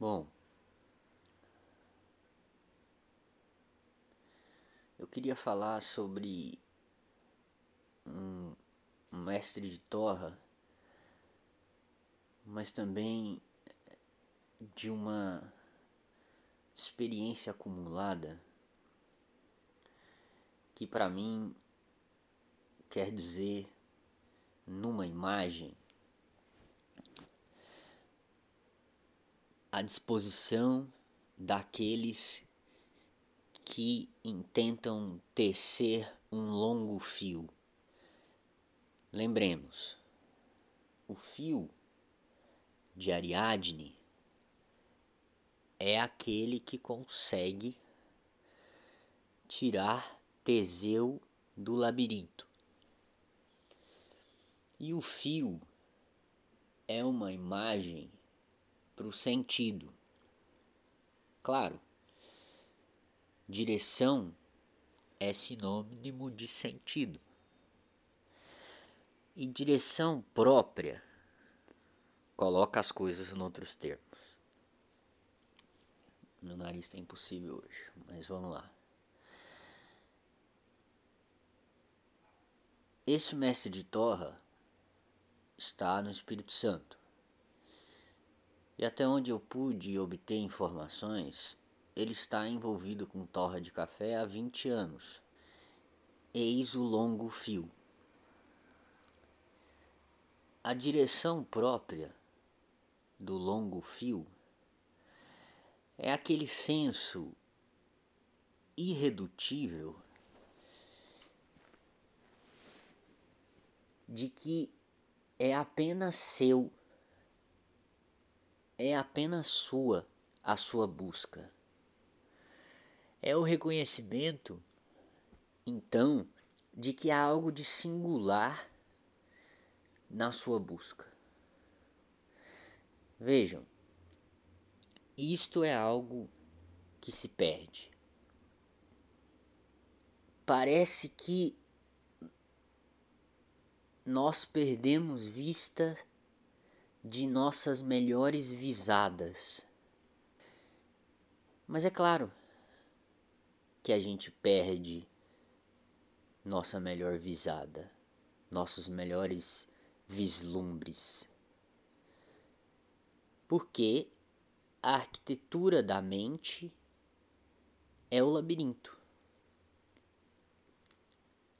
Bom, eu queria falar sobre um, mestre de torra, mas também de uma experiência acumulada que para mim quer dizer numa imagem à disposição daqueles que intentam tecer um longo fio. Lembremos, o fio de Ariadne é aquele que consegue tirar Teseu do labirinto. E o fio é uma imagem para o sentido. Claro, direção é sinônimo de sentido. E direção própria coloca as coisas em outros termos. Meu nariz está impossível hoje, mas vamos lá. Esse mestre de Torra está no Espírito Santo. E até onde eu pude obter informações, ele está envolvido com torra de café há 20 anos. Eis o longo fio. A direção própria do longo fio é aquele senso irredutível de que é apenas seu é apenas sua a sua busca. É o reconhecimento, então, de que há algo de singular na sua busca. Vejam, isto é algo que se perde. Parece que nós perdemos vista de nossas melhores visadas. Mas é claro que a gente perde nossa melhor visada, nossos melhores vislumbres. Porque a arquitetura da mente é o labirinto.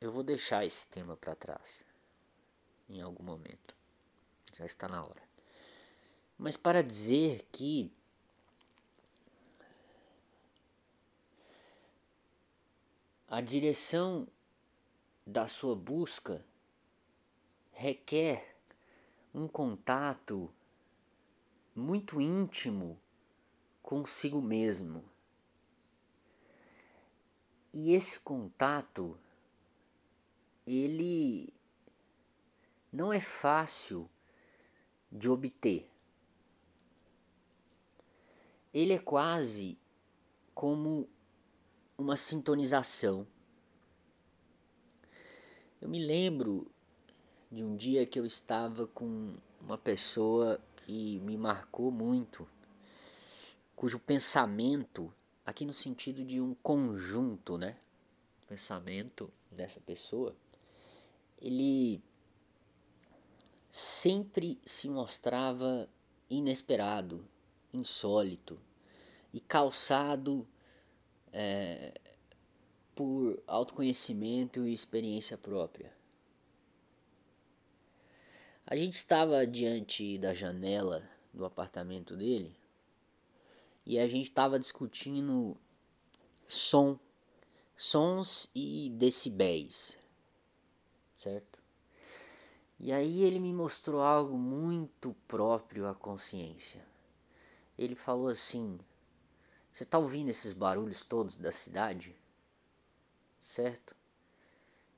Eu vou deixar esse tema para trás em algum momento. Já está na hora mas para dizer que a direção da sua busca requer um contato muito íntimo consigo mesmo. E esse contato ele não é fácil de obter ele é quase como uma sintonização. Eu me lembro de um dia que eu estava com uma pessoa que me marcou muito, cujo pensamento, aqui no sentido de um conjunto, né? pensamento dessa pessoa, ele sempre se mostrava inesperado, insólito e calçado é, por autoconhecimento e experiência própria. A gente estava diante da janela do apartamento dele e a gente estava discutindo som, sons e decibéis, certo? E aí ele me mostrou algo muito próprio à consciência ele falou assim: Você está ouvindo esses barulhos todos da cidade? Certo?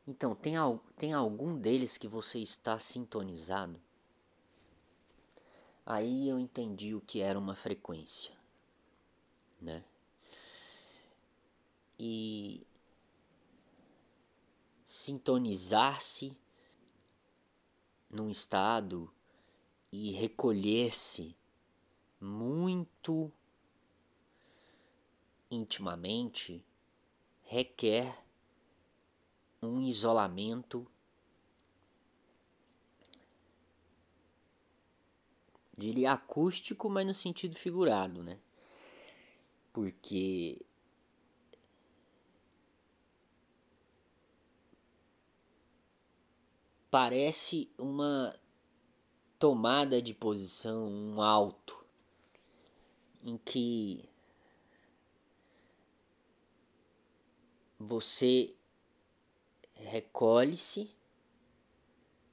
Então, tem, tem algum deles que você está sintonizado? Aí eu entendi o que era uma frequência, né? E sintonizar-se num estado e recolher-se muito intimamente requer um isolamento diria acústico, mas no sentido figurado, né? Porque parece uma tomada de posição, um alto, em que você recolhe-se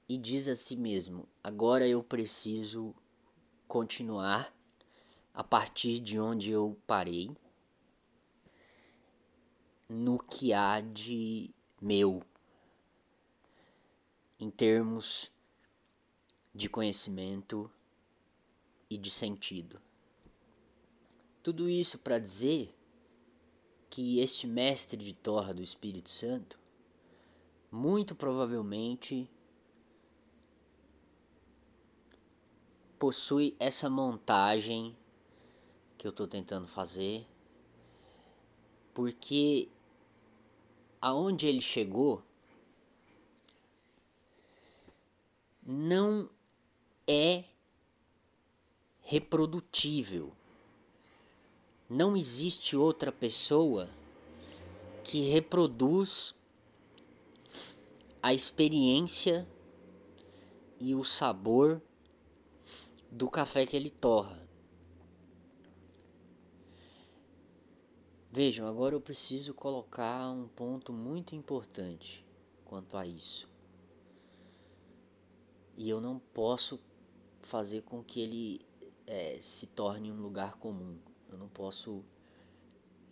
e diz a si mesmo: agora eu preciso continuar a partir de onde eu parei no que há de meu em termos de conhecimento e de sentido. Tudo isso para dizer que este mestre de Torra do Espírito Santo, muito provavelmente, possui essa montagem que eu estou tentando fazer, porque aonde ele chegou não é reprodutível. Não existe outra pessoa que reproduz a experiência e o sabor do café que ele torra. Vejam, agora eu preciso colocar um ponto muito importante quanto a isso. E eu não posso fazer com que ele é, se torne um lugar comum. Eu não posso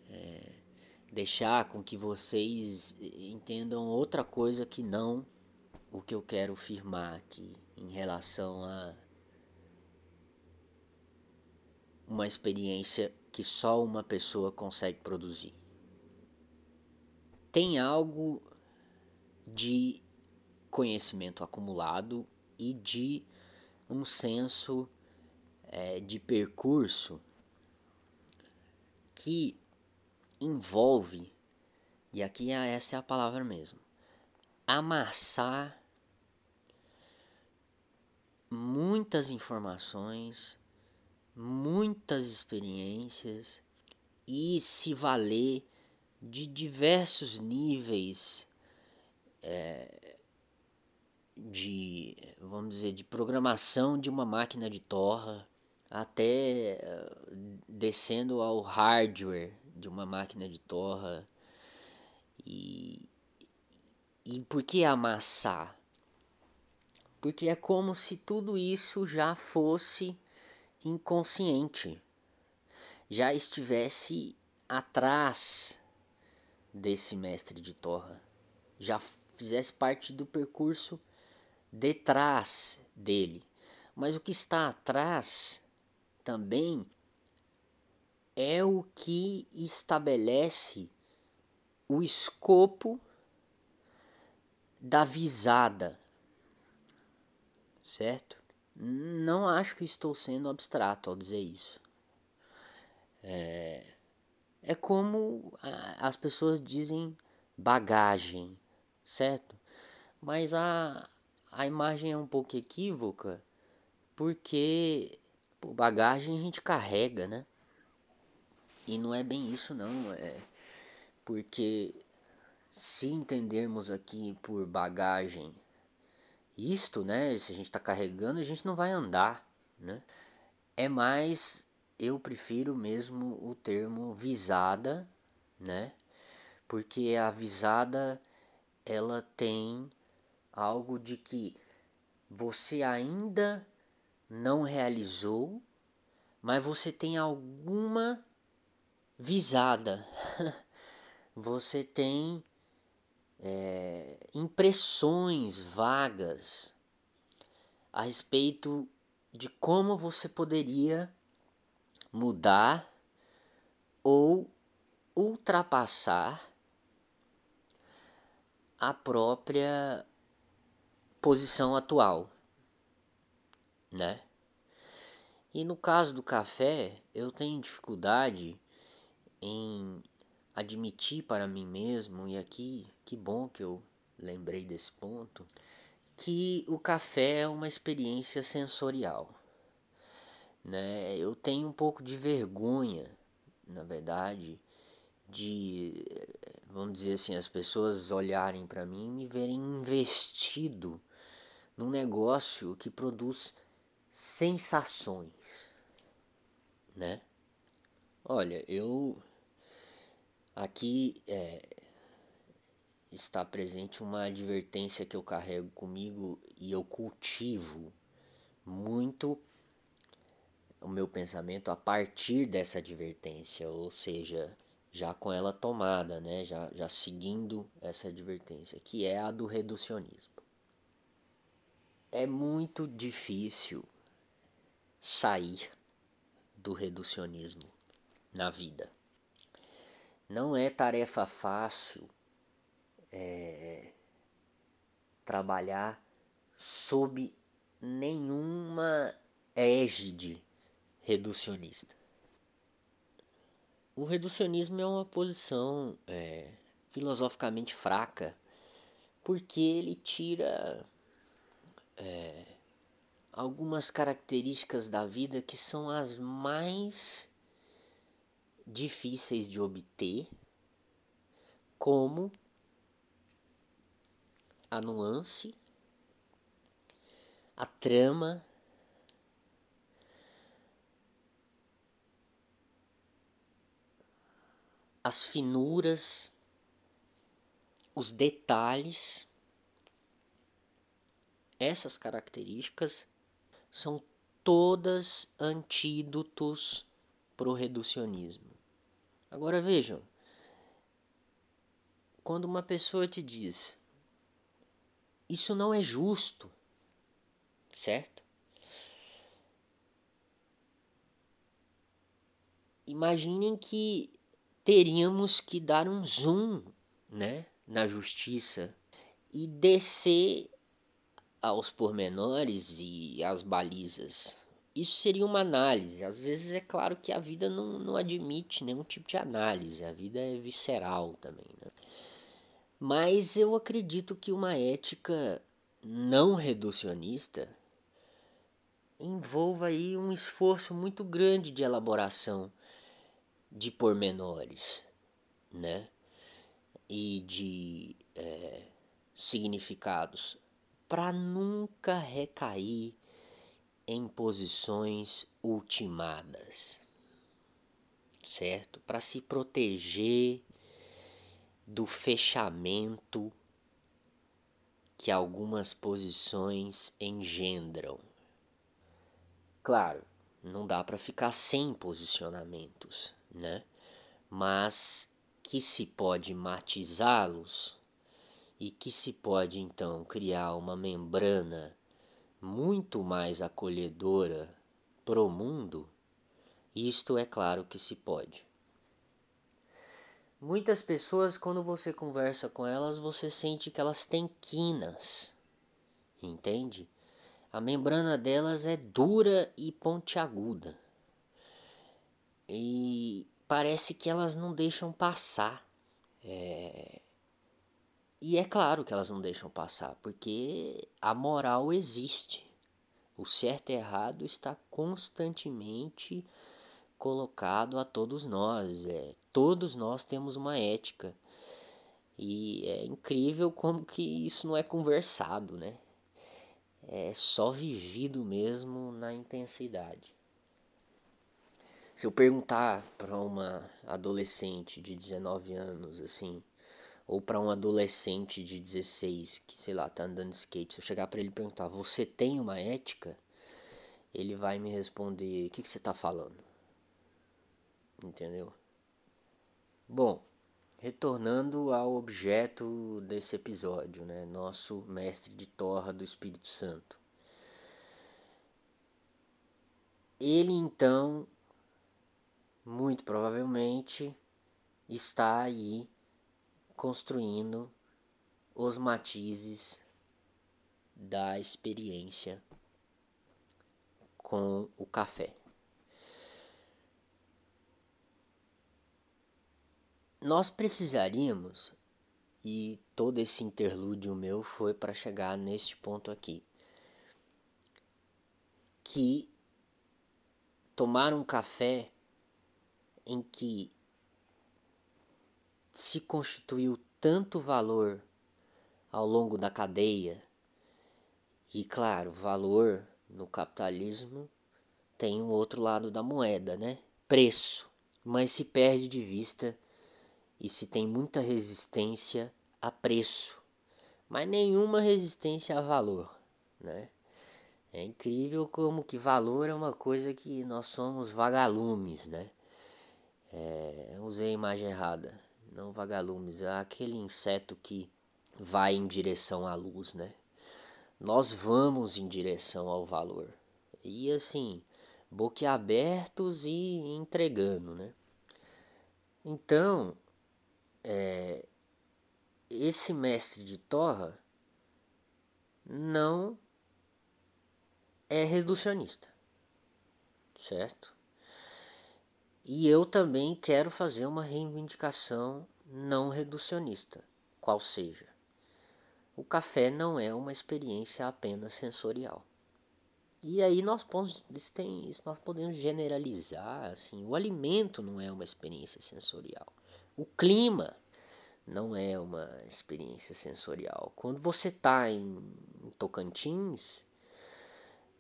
é, deixar com que vocês entendam outra coisa que não o que eu quero firmar aqui em relação a uma experiência que só uma pessoa consegue produzir. Tem algo de conhecimento acumulado e de um senso é, de percurso que envolve, e aqui é, essa é a palavra mesmo, amassar muitas informações, muitas experiências e se valer de diversos níveis é, de, vamos dizer, de programação de uma máquina de torra até eh, descendo ao hardware de uma máquina de torra. E, e por que amassar? Porque é como se tudo isso já fosse inconsciente, já estivesse atrás desse mestre de torra, já fizesse parte do percurso detrás dele. Mas o que está atrás também é o que estabelece o escopo da visada, certo? Não acho que estou sendo abstrato ao dizer isso. É, é como as pessoas dizem bagagem, certo? Mas a, a imagem é um pouco equívoca porque pô, bagagem a gente carrega, né? E não é bem isso não, é porque se entendermos aqui por bagagem isto, né? Se a gente está carregando, a gente não vai andar, né? É mais, eu prefiro mesmo o termo visada, né? Porque a visada ela tem algo de que você ainda não realizou, mas você tem alguma visada, você tem é, impressões vagas a respeito de como você poderia mudar ou ultrapassar a própria posição atual, né? E no caso do café, eu tenho dificuldade em admitir para mim mesmo, e aqui que bom que eu lembrei desse ponto, que o café é uma experiência sensorial. Né? Eu tenho um pouco de vergonha, na verdade, de, vamos dizer assim, as pessoas olharem para mim e me verem investido num negócio que produz sensações, né? Olha, eu aqui é, está presente uma advertência que eu carrego comigo e eu cultivo muito o meu pensamento a partir dessa advertência, ou seja, já com ela tomada, né? já, já seguindo essa advertência, que é a do reducionismo. É muito difícil sair do reducionismo na vida. Não é tarefa fácil é, trabalhar sob nenhuma égide reducionista. O reducionismo é uma posição é, filosoficamente fraca porque ele tira é, algumas características da vida que são as mais difíceis de obter, como a nuance, a trama, as finuras, os detalhes. Essas características são todas antídotos para o reducionismo. Agora vejam, quando uma pessoa te diz isso não é justo, certo? Imaginem que teríamos que dar um zoom né, na justiça e descer aos pormenores e às balizas. Isso seria uma análise. Às vezes é claro que a vida não, não admite nenhum tipo de análise, a vida é visceral também. Né? Mas eu acredito que uma ética não reducionista envolva aí um esforço muito grande de elaboração de pormenores, né? E de é, significados, para nunca recair em posições ultimadas, certo? Para se proteger do fechamento que algumas posições engendram. Claro, não dá para ficar sem posicionamentos, né? Mas que se pode matizá-los e que se pode então criar uma membrana muito mais acolhedora para o mundo, isto é claro que se pode. Muitas pessoas, quando você conversa com elas, você sente que elas têm quinas, entende? A membrana delas é dura e pontiaguda. E parece que elas não deixam passar. É... E é claro que elas não deixam passar, porque a moral existe. O certo e errado está constantemente colocado a todos nós. É, todos nós temos uma ética. E é incrível como que isso não é conversado, né? É só vivido mesmo na intensidade. Se eu perguntar para uma adolescente de 19 anos, assim, ou para um adolescente de 16 que, sei lá, tá andando de skate, se eu chegar para ele e perguntar: "Você tem uma ética?", ele vai me responder: "O que, que você tá falando?". Entendeu? Bom, retornando ao objeto desse episódio, né? Nosso mestre de torra do Espírito Santo. Ele então muito provavelmente está aí construindo os matizes da experiência com o café. Nós precisaríamos, e todo esse interlúdio meu foi para chegar neste ponto aqui, que tomar um café em que se constituiu tanto valor ao longo da cadeia, e claro, valor no capitalismo tem um outro lado da moeda, né? Preço, mas se perde de vista e se tem muita resistência a preço, mas nenhuma resistência a valor, né? É incrível como que valor é uma coisa que nós somos vagalumes, né? É, usei a imagem errada, não vagalumes, é aquele inseto que vai em direção à luz, né? Nós vamos em direção ao valor. E assim, boquiabertos e entregando, né? Então, é, esse mestre de Torra não é reducionista, certo? E eu também quero fazer uma reivindicação não reducionista, qual seja. O café não é uma experiência apenas sensorial. E aí nós podemos, tem, nós podemos generalizar, assim, o alimento não é uma experiência sensorial. O clima não é uma experiência sensorial. Quando você está em, em Tocantins,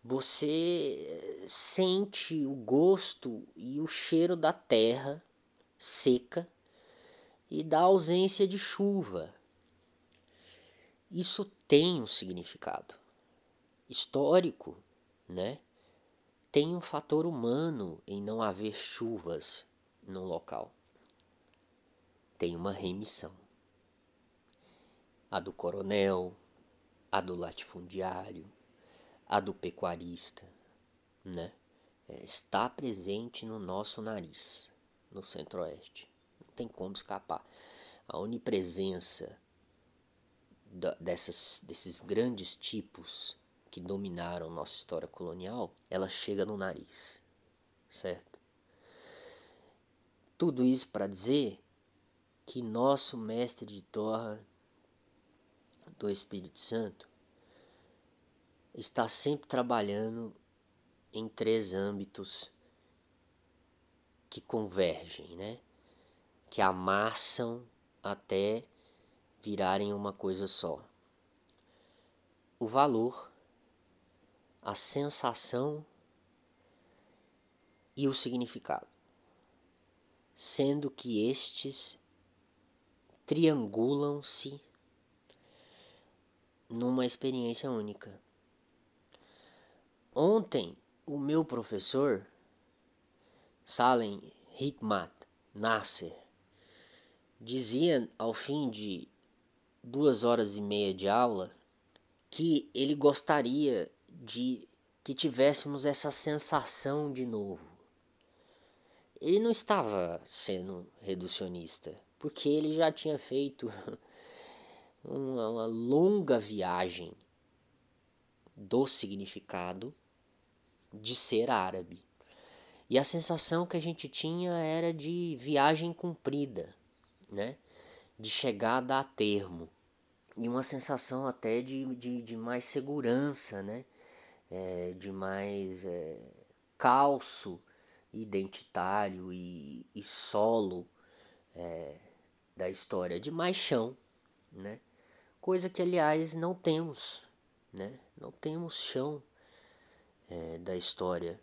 você sente o gosto e o cheiro da terra seca e da ausência de chuva. Isso tem um significado histórico, né? Tem um fator humano em não haver chuvas no local. Tem uma remissão. A do coronel, a do latifundiário, a do pecuarista, né? É, está presente no nosso nariz, no centro-oeste. Não tem como escapar. A onipresença dessas, desses grandes tipos que dominaram nossa história colonial, ela chega no nariz, certo? Tudo isso para dizer que nosso mestre de Torra do Espírito Santo está sempre trabalhando em três âmbitos que convergem, né? Que amassam até virarem uma coisa só. O valor, a sensação e o significado, sendo que estes triangulam-se numa experiência única. Ontem, o meu professor, Salem Hikmat Nasser, dizia ao fim de duas horas e meia de aula que ele gostaria de que tivéssemos essa sensação de novo. Ele não estava sendo reducionista, porque ele já tinha feito uma, uma longa viagem do significado de ser árabe. E a sensação que a gente tinha era de viagem cumprida, né? de chegada a termo. E uma sensação até de, de, de mais segurança, né? É, de mais é, calço identitário e, e solo é, da história, de mais chão, né? Coisa que, aliás, não temos, né? Não temos chão é, da história.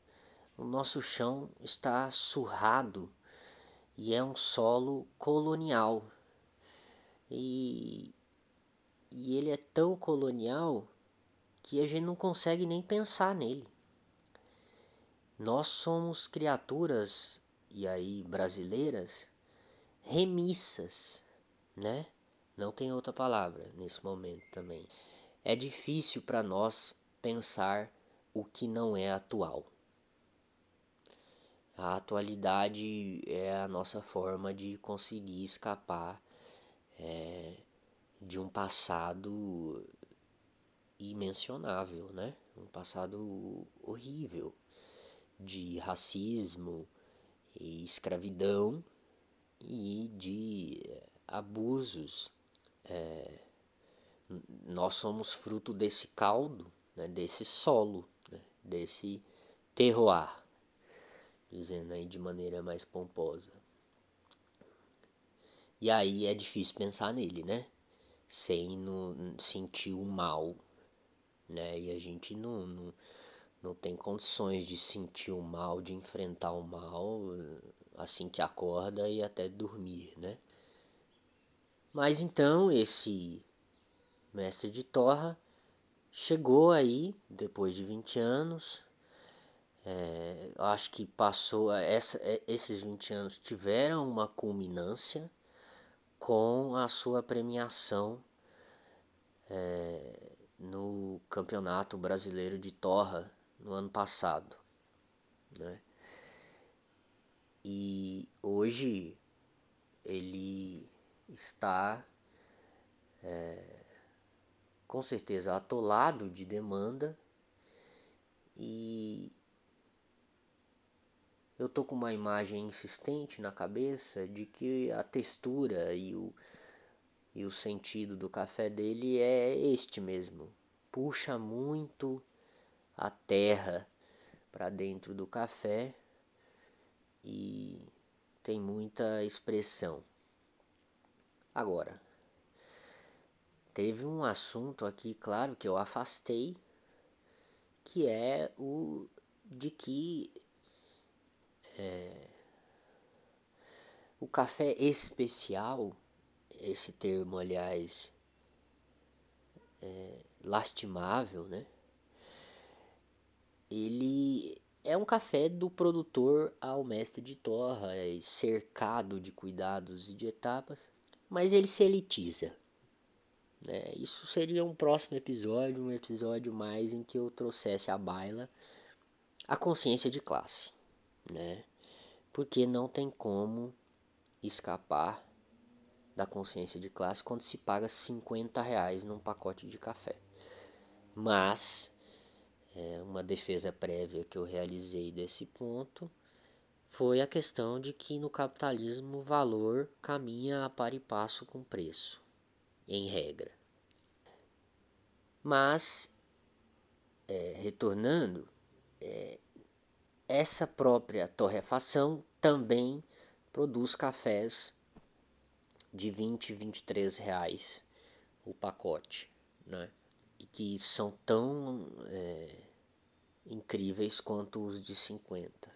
O nosso chão está surrado e é um solo colonial. E, e ele é tão colonial que a gente não consegue nem pensar nele. Nós somos criaturas, e aí brasileiras, remissas, né? Não tem outra palavra nesse momento também. É difícil para nós pensar o que não é atual. A atualidade é a nossa forma de conseguir escapar é, de um passado imensionável, né? Um passado horrível de racismo e escravidão e de abusos. É, nós somos fruto desse caldo, né, desse solo, desse terroir, dizendo aí de maneira mais pomposa. E aí é difícil pensar nele, né? Sem no, sentir o mal, né? E a gente não, não, não tem condições de sentir o mal, de enfrentar o mal assim que acorda e até dormir, né? Mas então esse mestre de Torra chegou aí depois de 20 anos. É, acho que passou essa, é, esses 20 anos tiveram uma culminância com a sua premiação é, no Campeonato Brasileiro de Torra no ano passado. Né? E hoje ele está é, com certeza atolado de demanda e eu tô com uma imagem insistente na cabeça de que a textura e o, e o sentido do café dele é este mesmo. Puxa muito a terra para dentro do café e tem muita expressão. Agora, teve um assunto aqui, claro, que eu afastei, que é o de que é, o café especial, esse termo, aliás, é, lastimável, né? Ele é um café do produtor ao mestre de torra, é cercado de cuidados e de etapas, mas ele se elitiza. Né? Isso seria um próximo episódio, um episódio mais em que eu trouxesse à baila a consciência de classe, né? Porque não tem como escapar da consciência de classe quando se paga 50 reais num pacote de café. Mas é, uma defesa prévia que eu realizei desse ponto foi a questão de que no capitalismo o valor caminha a par e passo com o preço, em regra. Mas, é, retornando, é, essa própria torrefação também produz cafés de 20, 23 reais o pacote, né? e que são tão é, incríveis quanto os de 50.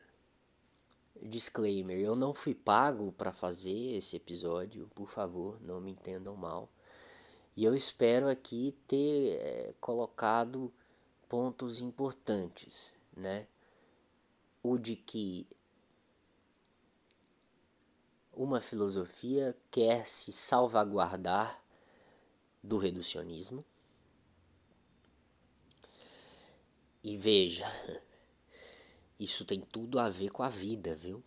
Disclaimer: eu não fui pago para fazer esse episódio, por favor, não me entendam mal. E eu espero aqui ter é, colocado pontos importantes, né? O de que uma filosofia quer se salvaguardar do reducionismo E veja, isso tem tudo a ver com a vida, viu?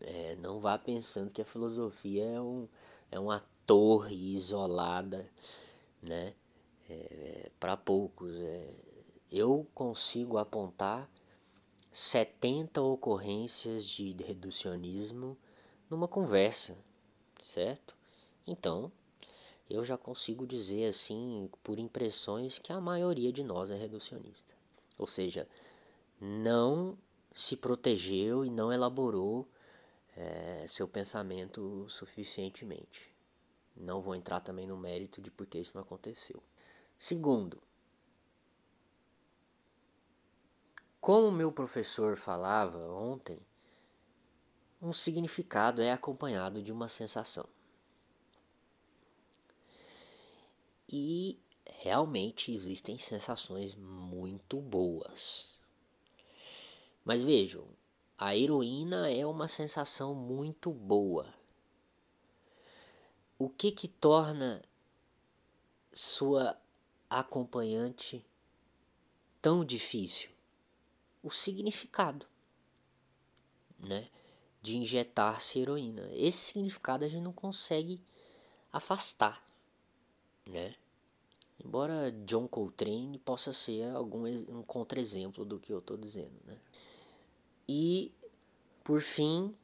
É, não vá pensando que a filosofia é, um, é uma torre isolada, né? É, Para poucos. É, eu consigo apontar 70 ocorrências de reducionismo numa conversa, certo? Então, eu já consigo dizer assim, por impressões, que a maioria de nós é reducionista. Ou seja, não se protegeu e não elaborou é, seu pensamento suficientemente. Não vou entrar também no mérito de por que isso não aconteceu. Segundo, como meu professor falava ontem, um significado é acompanhado de uma sensação. E realmente existem sensações muito boas. Mas vejam, a heroína é uma sensação muito boa. O que que torna sua acompanhante tão difícil? O significado, né? De injetar-se heroína. Esse significado a gente não consegue afastar, né? Embora John Coltrane possa ser algum um contra-exemplo do que eu estou dizendo. Né? E, por fim,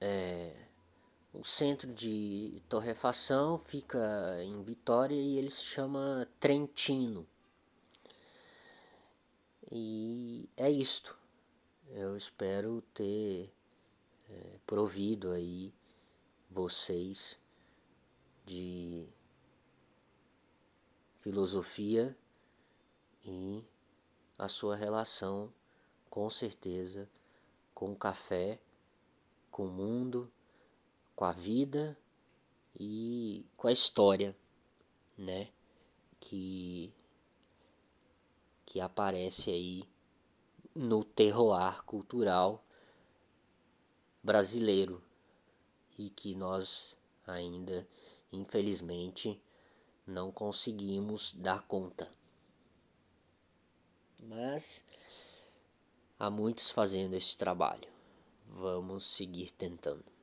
é, o centro de torrefação fica em Vitória e ele se chama Trentino. E é isto. Eu espero ter é, provido aí vocês de filosofia e a sua relação com certeza com o café, com o mundo, com a vida e com a história, né? Que que aparece aí no terroir cultural brasileiro e que nós ainda, infelizmente, não conseguimos dar conta. Mas há muitos fazendo esse trabalho. Vamos seguir tentando.